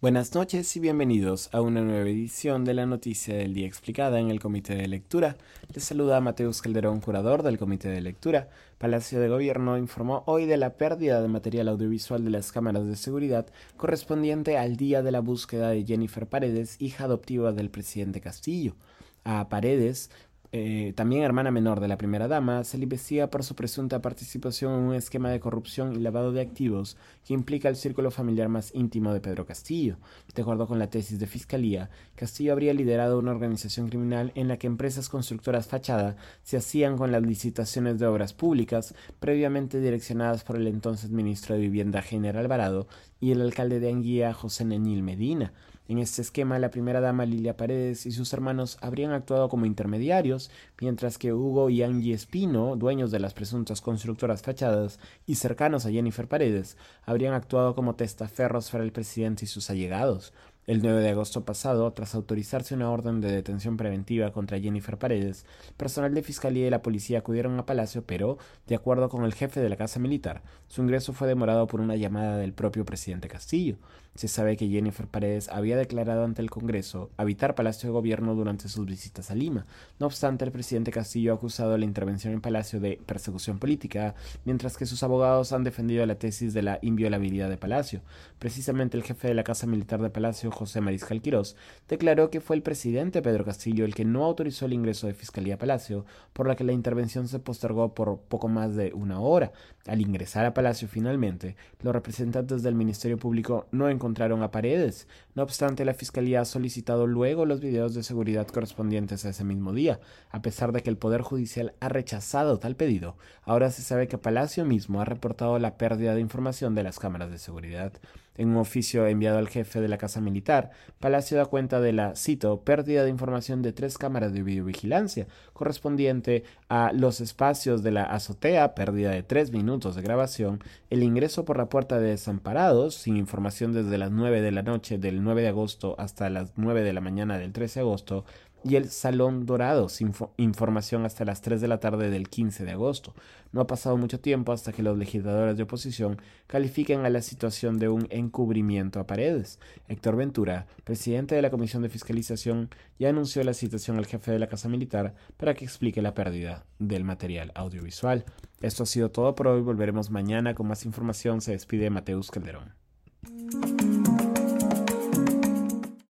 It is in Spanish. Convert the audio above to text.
Buenas noches y bienvenidos a una nueva edición de la Noticia del Día Explicada en el Comité de Lectura. Les saluda Mateus Calderón, curador del Comité de Lectura. Palacio de Gobierno informó hoy de la pérdida de material audiovisual de las cámaras de seguridad correspondiente al día de la búsqueda de Jennifer Paredes, hija adoptiva del presidente Castillo. A Paredes eh, también hermana menor de la primera dama, se le investiga por su presunta participación en un esquema de corrupción y lavado de activos que implica el círculo familiar más íntimo de Pedro Castillo. De acuerdo con la tesis de Fiscalía, Castillo habría liderado una organización criminal en la que empresas constructoras fachada se hacían con las licitaciones de obras públicas previamente direccionadas por el entonces ministro de Vivienda General Alvarado y el alcalde de Anguía José Nenil Medina. En este esquema, la primera dama Lilia Paredes y sus hermanos habrían actuado como intermediarios, mientras que Hugo y Angie Espino, dueños de las presuntas constructoras fachadas y cercanos a Jennifer Paredes, habrían actuado como testaferros para el presidente y sus allegados. El 9 de agosto pasado, tras autorizarse una orden de detención preventiva contra Jennifer Paredes, personal de Fiscalía y la policía acudieron a Palacio, pero, de acuerdo con el jefe de la Casa Militar, su ingreso fue demorado por una llamada del propio presidente Castillo. Se sabe que Jennifer Paredes había declarado ante el Congreso habitar Palacio de Gobierno durante sus visitas a Lima. No obstante, el presidente Castillo ha acusado la intervención en Palacio de persecución política, mientras que sus abogados han defendido la tesis de la inviolabilidad de Palacio. Precisamente el jefe de la Casa Militar de Palacio, José Mariscal Quirós, declaró que fue el presidente Pedro Castillo el que no autorizó el ingreso de Fiscalía a Palacio, por la que la intervención se postergó por poco más de una hora. Al ingresar a Palacio finalmente, los representantes del Ministerio Público no encontraron a Paredes. No obstante, la Fiscalía ha solicitado luego los videos de seguridad correspondientes a ese mismo día. A pesar de que el Poder Judicial ha rechazado tal pedido, ahora se sabe que Palacio mismo ha reportado la pérdida de información de las cámaras de seguridad. En un oficio enviado al jefe de la Casa Militar, Palacio da cuenta de la, cito, pérdida de información de tres cámaras de videovigilancia, correspondiente a los espacios de la azotea, pérdida de tres minutos de grabación, el ingreso por la puerta de desamparados, sin información desde las nueve de la noche del 9 de agosto hasta las nueve de la mañana del 13 de agosto, y el Salón Dorado, sin información hasta las 3 de la tarde del 15 de agosto. No ha pasado mucho tiempo hasta que los legisladores de oposición califiquen a la situación de un encubrimiento a paredes. Héctor Ventura, presidente de la Comisión de Fiscalización, ya anunció la citación al jefe de la Casa Militar para que explique la pérdida del material audiovisual. Esto ha sido todo por hoy. Volveremos mañana con más información. Se despide Mateus Calderón.